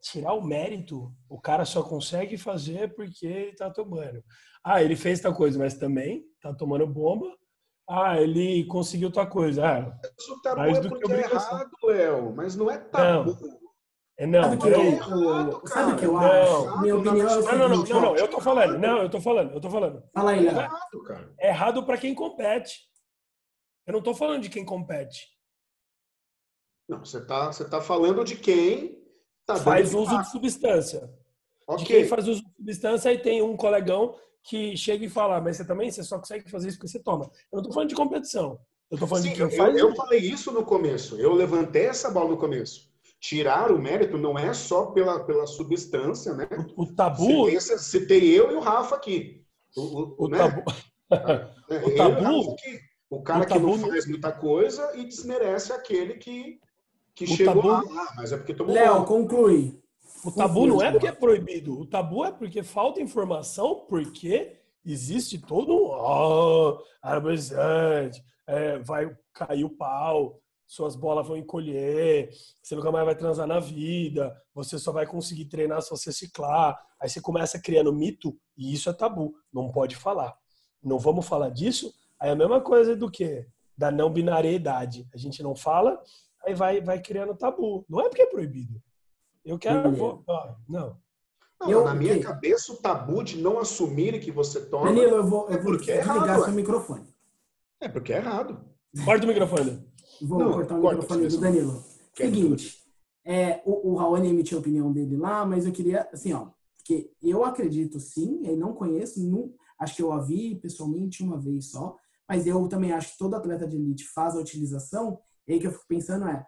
tirar o mérito, o cara só consegue fazer porque ele tá tomando. Ah, ele fez tal coisa, mas também tá tomando bomba. Ah, ele conseguiu tal coisa. Ah, Isso tabu mais é do porque que é errado, Léo, mas não é tabu. Não. É, não, sabe que eu, sabe o que eu acho? Minha opinião é não, não, não, não, não, eu tô falando, não, eu tô falando, eu tô falando. Fala aí, Léo. É errado para quem compete. Eu não tô falando de quem compete. Não, você tá, você tá falando de quem tá faz uso de substância. Okay. De quem faz uso de substância e tem um colegão que chega e fala, mas você também, você só consegue fazer isso porque você toma. Eu não tô falando de competição. Eu tô falando Sim, de quem eu, faz. Eu falei isso no começo. Eu levantei essa bola no começo. Tirar o mérito não é só pela, pela substância, né? O, o tabu. Pensa, citei eu e o Rafa aqui. O, o, o né? tabu. [LAUGHS] o tabu. O cara o que não faz muita coisa e desmerece aquele que que o chegou tabu... lá, mas é porque tomou Léo, conclui. O tabu não é porque é proibido, o tabu é porque falta informação, porque existe todo um oh, é, vai cair o pau, suas bolas vão encolher, você nunca mais vai transar na vida, você só vai conseguir treinar se você ciclar. Aí você começa criando mito e isso é tabu, não pode falar. Não vamos falar disso? Aí é a mesma coisa do que da não binariedade. A gente não fala, aí vai, vai criando tabu. Não é porque é proibido. Eu quero. Vou, ó, não. Não, eu, na minha cabeça, o tabu de não assumir que você toma. Danilo, eu vou, eu é vou é desligar seu microfone. É porque é errado. Corta o microfone. Vou não, cortar o microfone do Danilo. Seguinte, é, o, o Raoni emitiu a opinião dele lá, mas eu queria, assim, ó, porque eu acredito sim, eu não conheço, não, acho que eu a vi pessoalmente uma vez só, mas eu também acho que todo atleta de elite faz a utilização e aí que eu fico pensando é,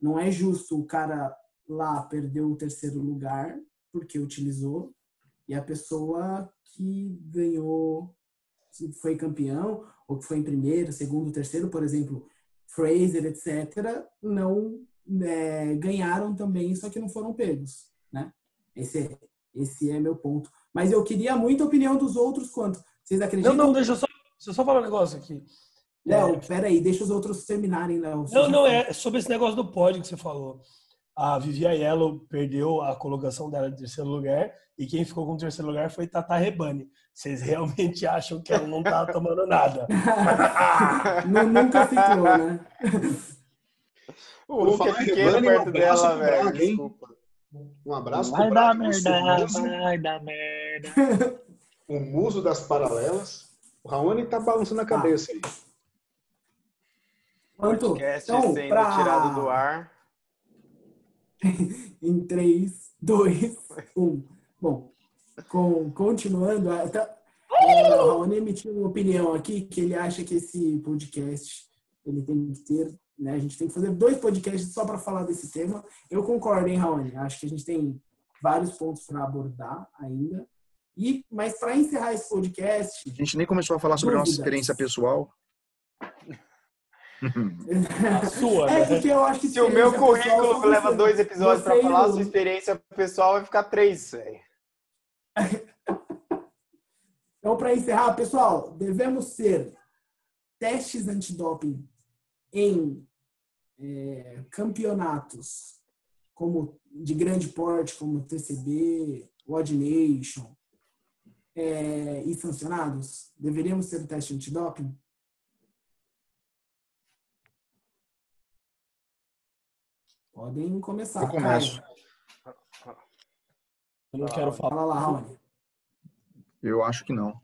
não é justo o cara lá perder o terceiro lugar porque utilizou e a pessoa que ganhou, foi campeão ou que foi em primeiro, segundo, terceiro, por exemplo, Fraser, etc., não é, ganharam também, só que não foram pegos, né? Esse é, esse é meu ponto. Mas eu queria muito a opinião dos outros quanto. Vocês acreditam? Não, não, deixa eu só, deixa eu só falar um negócio aqui. Léo, é... peraí, deixa os outros terminarem, Léo. Não, não, é sobre esse negócio do pódio que você falou. A Vivian Yellow perdeu a colocação dela em terceiro lugar e quem ficou com o terceiro lugar foi Tata Rebani. Vocês [LAUGHS] realmente acham que ela não tá tomando nada? [LAUGHS] nunca ficou, né? O Hulk é pequeno perto dela, velho. Desculpa. Um abraço vai dar merda, vai dar merda. O muso das paralelas. O Raoni tá balançando a cabeça aí. Quanto? Podcast então, sendo pra... tirado do ar. [LAUGHS] em 3, 2, 1. Bom, com, continuando, até, é, o Raoni emitiu uma opinião aqui que ele acha que esse podcast ele tem que ter, né? A gente tem que fazer dois podcasts só para falar desse tema. Eu concordo, hein, Raoni? Acho que a gente tem vários pontos para abordar ainda. E, mas para encerrar esse podcast. A gente nem começou a falar sobre a nossa experiência pessoal. A sua, é né? porque eu acho que se o meu currículo leva dois episódios para falar, a sua experiência pessoal vai ficar três, velho. [LAUGHS] Então, para encerrar, pessoal, devemos ser testes antidoping em é, campeonatos como de grande porte, como TCB, Odd Nation, é, e sancionados? Deveríamos ter teste antidoping? Podem começar. Eu começo. Eu não quero falar. Fala lá, Raoni. Eu acho que não.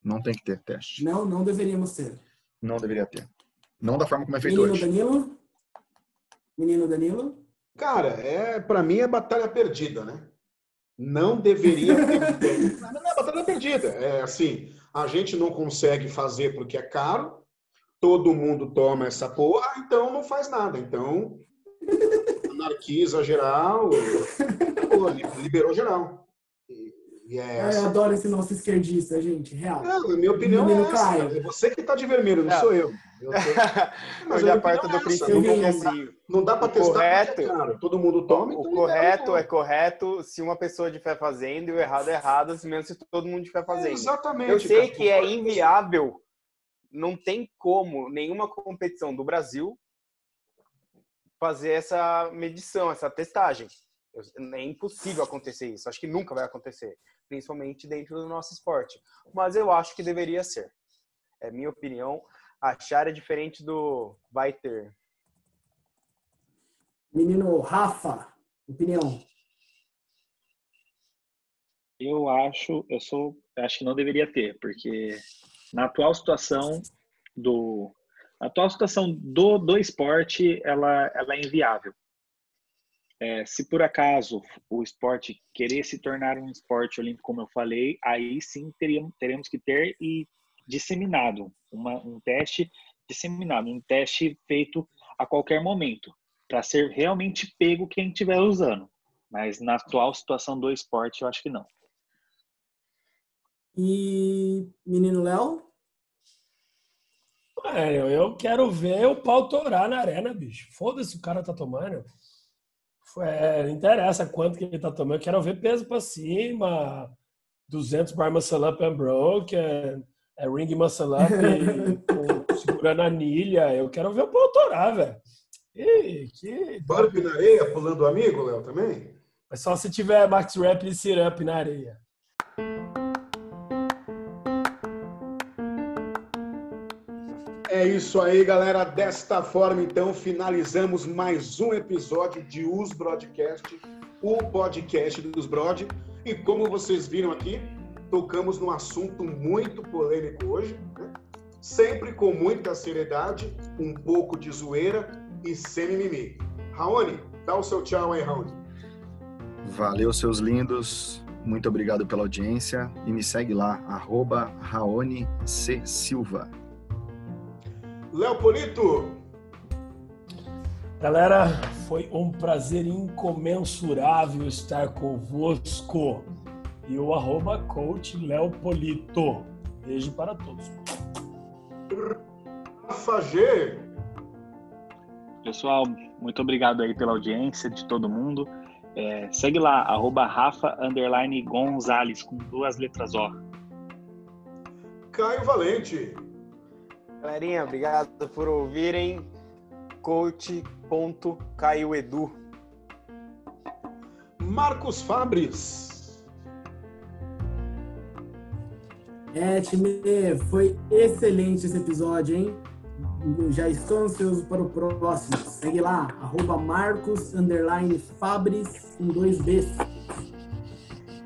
Não tem que ter teste. Não, não deveríamos ter. Não deveria ter. Não da forma como é feito Menino hoje. Danilo? Menino Danilo? Cara, é para mim é batalha perdida, né? Não deveria ter. [LAUGHS] Não é batalha perdida. É assim, a gente não consegue fazer porque é caro, todo mundo toma essa porra, então não faz nada. Então, anarquiza geral, pô, liberou geral. E é Ai, essa. eu adoro esse nosso esquerdista, gente. Real. Não, minha opinião é essa. É você que tá de vermelho, não Não. sou eu. Eu tô- [LAUGHS] Eu a já parto do é princípio Não que dá- assim, Não dá para testar correto- é caro. Todo mundo toma, o então correto é correto se uma pessoa de fé fazendo e o errado é errado, mesmo se todo mundo de fé fazendo. Exatamente. Eu sei cara. que é inviável, não tem como nenhuma competição do Brasil fazer essa medição, essa testagem. É impossível acontecer isso. Acho que nunca vai acontecer, principalmente dentro do nosso esporte. Mas eu acho que deveria ser. É minha opinião. Achar é diferente do vai ter. Menino Rafa, opinião. Eu acho, eu sou, acho que não deveria ter, porque na atual situação do, na atual situação do, do esporte, ela, ela é inviável. É, se por acaso o esporte querer se tornar um esporte olímpico, como eu falei, aí sim teríamos, teremos que ter e disseminado uma, um teste disseminado, um teste feito a qualquer momento, para ser realmente pego quem estiver usando. Mas na atual situação do esporte, eu acho que não. E menino Léo? É, eu- quero ver o pau torar na arena, bicho. Foda-se o cara tá tomando. É, não interessa quanto que ele tá tomando. Eu quero ver peso pra cima. 200 bar muscle up and broke. É, é ring muscle up e, [LAUGHS] com- segurando a anilha. Eu quero ver o pau torar, velho. Ih, que... Burp na areia, pulando o amigo, Léo, também? Mas só se tiver max rap e sit up na areia. É isso aí, galera. Desta forma, então, finalizamos mais um episódio de Os Broadcast, o podcast dos Brod. E como vocês viram aqui, tocamos num assunto muito polêmico hoje, né? sempre com muita seriedade, um pouco de zoeira e sem mimimi. Raoni, dá o seu tchau aí, Raoni. Valeu, seus lindos. Muito obrigado pela audiência. E me segue lá, arroba Raoni C. Silva. Léo Polito, Galera, foi um prazer incomensurável estar convosco. E o arroba coach Léo Polito. Beijo para todos. Rafa G, Pessoal, muito obrigado aí pela audiência de todo mundo. É, segue lá, arroba Rafa underline Gonzalez, com duas letras O. Caio Valente, Galerinha, obrigado por ouvirem. Coach.caioedu. Marcos Fabris, É, time, foi excelente esse episódio, hein? Já estou ansioso para o próximo. Segue lá, arroba Marcos, underline Fabris, com dois Bs.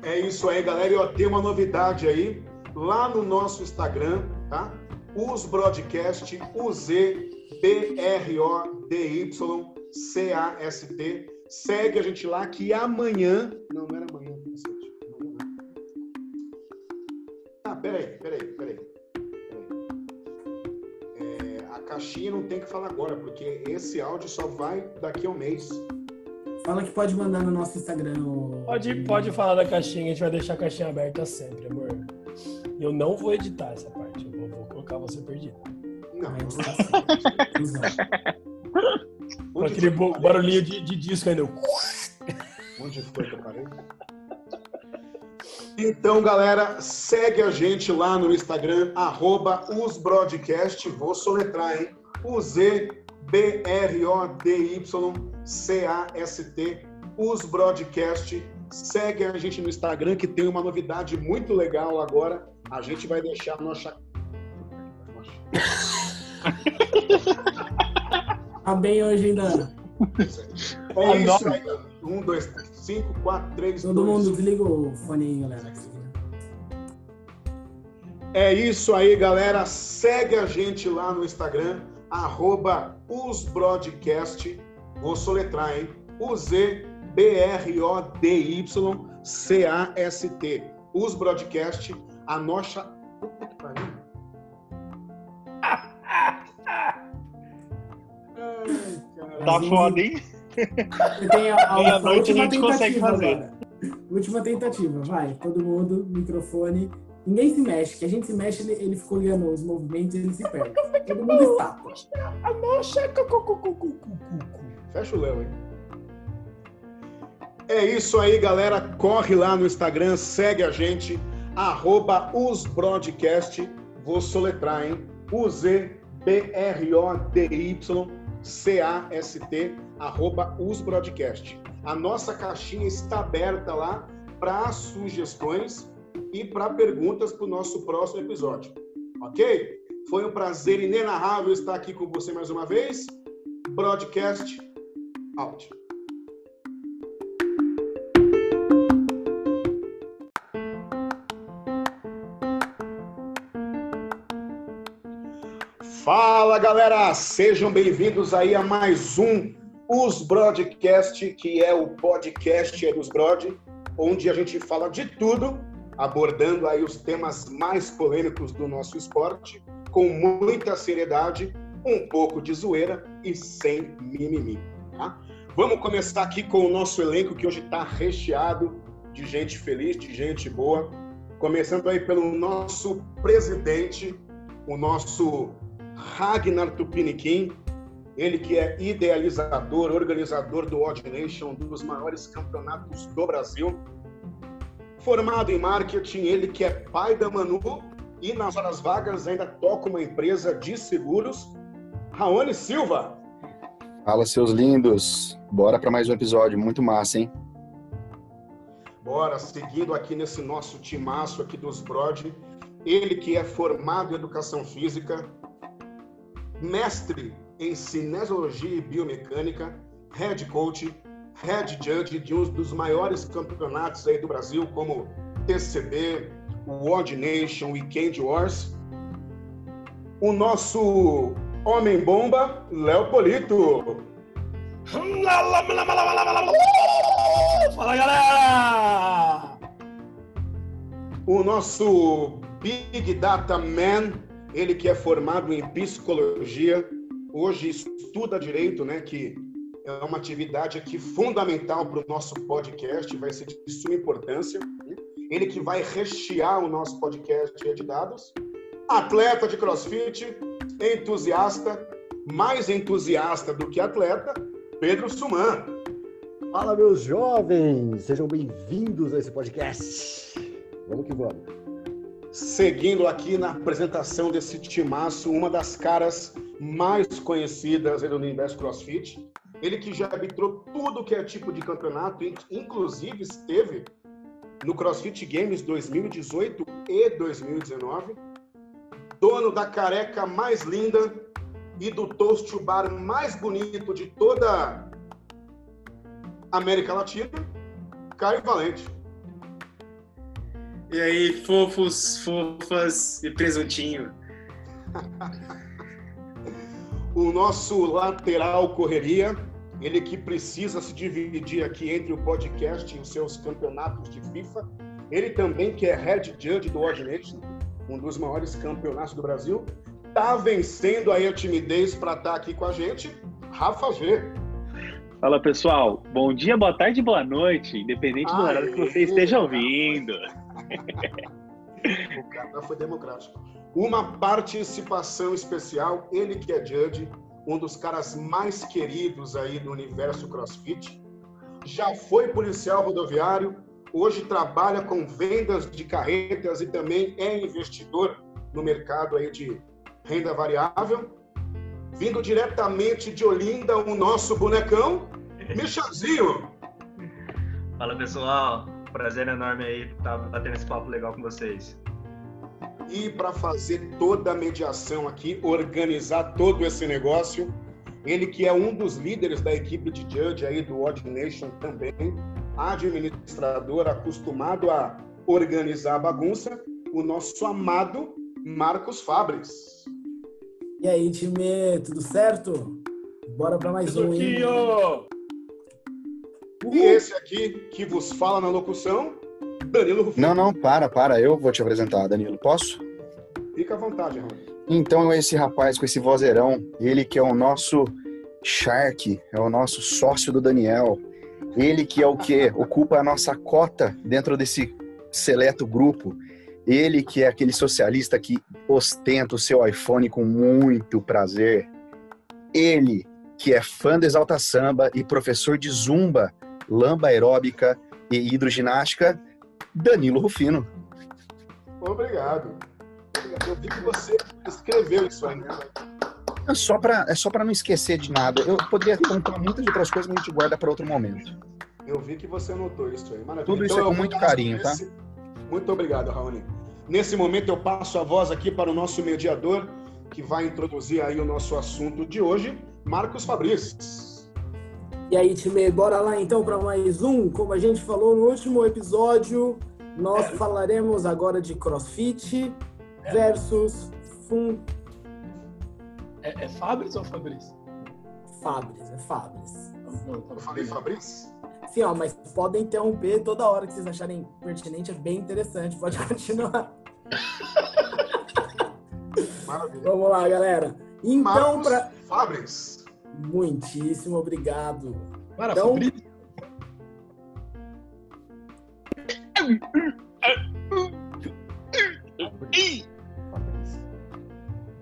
É isso aí, galera. E ó, tem uma novidade aí lá no nosso Instagram, tá? Os Broadcast, o Z B R O D Y C A S T. Segue a gente lá que amanhã, não, não era amanhã, cacete. Ah, peraí, peraí, peraí. peraí. É, a caixinha não tem que falar agora, porque esse áudio só vai daqui a um mês. Fala que pode mandar no nosso Instagram. o- Pode, pode falar da caixinha, a gente vai deixar a caixinha aberta sempre, amor. Eu não vou editar essa você perdido. Não. Com [LAUGHS] onde aquele barulhinho de, de disco ainda. Onde foi que eu parei? Então, galera, segue a gente lá no Instagram, arroba. Vou soletrar, hein? U-Z-B-R-O-D-Y-C-A-S-T. Os Broadcast. Segue a gente no Instagram, que tem uma novidade muito legal agora. A gente vai deixar nossa. Tá bem hoje ainda. É isso aí. galera. Um, dois, cinco, quatro, três, Todo dois, mundo desliga o fone aí, galera. É isso aí, galera. Segue a gente lá no Instagram, arroba osbroadcast. Vou soletrar, hein? U-Z-B-R-O-D-Y-C-A-S-T. Os Broadcast. A nossa. Puta que pariu. Tá foda, hein? Você tem a, a, Meia noite a última gente consegue tentativa fazer. agora. Última tentativa, vai. Todo mundo, microfone. Ninguém se mexe, que a gente se mexe, ele, ele fica olhando os movimentos e ele se perde. Todo mundo está. A cu. Fecha o Léo, hein? É isso aí, galera. Corre lá no Instagram, segue a gente, arroba osbroadcast. Vou soletrar, hein? U-Z-B-R-O-D-Y-C-A-S-T, arroba osbroadcast. A nossa caixinha está aberta lá para sugestões e para perguntas para o nosso próximo episódio. Ok? Foi um prazer inenarrável estar aqui com você mais uma vez. Broadcast out. Fala galera, sejam bem-vindos aí a mais um Os Broadcast, que é o podcast dos Brod, onde a gente fala de tudo, abordando aí os temas mais polêmicos do nosso esporte, com muita seriedade, um pouco de zoeira e sem mimimi. Tá? Vamos começar aqui com o nosso elenco que hoje está recheado de gente feliz, de gente boa. Começando aí pelo nosso presidente, o nosso Ragnar Tupiniquim, ele que é idealizador, organizador do Odd Nation, um dos maiores campeonatos do Brasil. Formado em marketing, ele que é pai da Manu e nas horas vagas ainda toca uma empresa de seguros. Raoni Silva. Fala, seus lindos. Bora para mais um episódio. Muito massa, hein? Bora, seguindo aqui nesse nosso timaço aqui dos Brod, ele que é formado em educação física, mestre em cinesiologia e biomecânica, head coach, head judge de um dos maiores campeonatos aí do Brasil, como TCB, o Odd Nation, Weekend Wars. O nosso homem bomba, Léo Polito. Fala galera! O nosso Big Data Man, ele que é formado em psicologia, hoje estuda direito, né, que é uma atividade aqui fundamental para o nosso podcast, vai ser de suma importância. né? Ele que vai rechear o nosso podcast de dados. Atleta de crossfit, entusiasta, mais entusiasta do que atleta, Pedro Suman. Fala, meus jovens! Sejam bem-vindos a esse podcast. Vamos que vamos. Seguindo aqui na apresentação desse timaço, uma das caras mais conhecidas do universo CrossFit. Ele que já arbitrou tudo que é tipo de campeonato, in- inclusive esteve no CrossFit Games 2018 e 2019. Dono da careca mais linda e do toast bar mais bonito de toda América Latina, Caio Valente. E aí, fofos, fofas e presuntinho. [LAUGHS] o nosso lateral correria, ele que precisa se dividir aqui entre o podcast e os seus campeonatos de FIFA. Ele também que é head judge do Nation, um dos maiores campeonatos do Brasil, tá vencendo aí a timidez para estar aqui com a gente, Rafa G. Fala pessoal, bom dia, boa tarde, boa noite, independente do horário que você Aê, esteja ouvindo. O cara foi democrático. Uma participação especial, ele que é judge, um dos caras mais queridos aí do universo CrossFit. Já foi policial rodoviário, hoje trabalha com vendas de carretas e também é investidor no mercado aí de renda variável. Vindo diretamente de Olinda, o nosso bonecão, Michalzinho. Fala pessoal, prazer enorme aí estar batendo esse papo legal com vocês. E para fazer toda a mediação aqui, organizar todo esse negócio, ele que é um dos líderes da equipe de judge aí do Odd Nation também, administrador acostumado a organizar a bagunça, o nosso amado Marcos Fabres. E aí, time, tudo certo? Bora para mais um. hein? E esse aqui que vos fala na locução, Danilo Rufino. Não, não, para, para. Eu vou te apresentar, Danilo. Posso? Fica à vontade, Raul. Então, esse rapaz com esse vozeirão, ele que é o nosso Shark, é o nosso sócio do Daniel. Ele que é o que ocupa a nossa cota dentro desse seleto grupo. Ele que é aquele socialista que ostenta o seu iPhone com muito prazer. Ele que é fã do Exalta Samba e professor de zumba, lamba aeróbica e hidroginástica, Danilo Rufino. Obrigado. Eu vi que você escreveu isso aí, né? É só para é só para não esquecer de nada. Eu poderia contar muitas outras coisas, mas a gente guarda para outro momento. Eu vi que você anotou isso aí. Maravilha. Tudo isso Então, é com muito carinho, tá? nesse- Muito obrigado, Raoni. Nesse momento eu passo a voz aqui para o nosso mediador, que vai introduzir aí o nosso assunto de hoje, Marcos Fabrício. E aí, time, bora lá então para mais um. Como a gente falou no último episódio, nós falaremos agora de CrossFit versus Fun É, é Fabris ou Fabrício? Fabris, é Fabris. Não, tá Eu falei Fabrício? Sim, ó, mas podem interromper toda hora que vocês acharem pertinente, é bem interessante. Pode [LAUGHS] continuar. Maravilha. Vamos lá, galera. Então, para Fabris. Muitíssimo obrigado. Para, Então- Fabrício?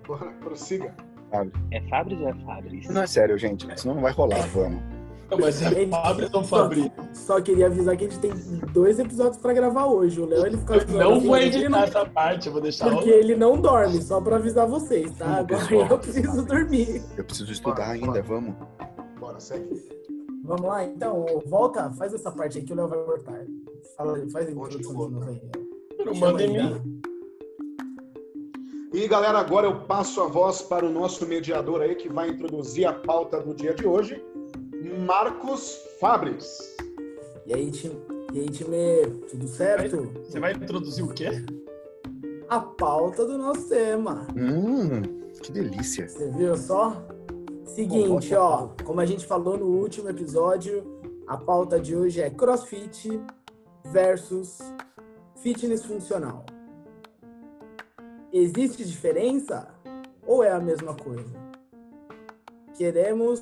Bora, prossiga. É Fabris ou é Fabris? Não é sério, gente. Senão não vai rolar, vamos. Não, mas [LAUGHS] é ou Só, Fabrício? só queria avisar que a gente tem dois episódios para gravar hoje. O Léo ele fica Eu não vou editar essa parte, eu vou deixar Porque o... ele não dorme, só pra avisar vocês, tá? Agora eu preciso dormir. Eu preciso estudar Bora, ainda, bora. vamos. Bora, segue. Vamos lá, então, volta, faz essa parte aí que o Léo vai cortar. Fala, faz a eu introdução vou de novo aí. Não manda em mim. cara. E galera, agora eu passo a voz para o nosso mediador aí que vai introduzir a pauta do dia de hoje, Marcos Fabris. E aí, time, e aí, time, tudo certo? Você vai introduzir o quê? A pauta do nosso tema. Hum, que delícia. Você viu só? Seguinte, ó, como a gente falou no último episódio, a pauta de hoje é CrossFit versus fitness funcional. Existe diferença ou é a mesma coisa? Queremos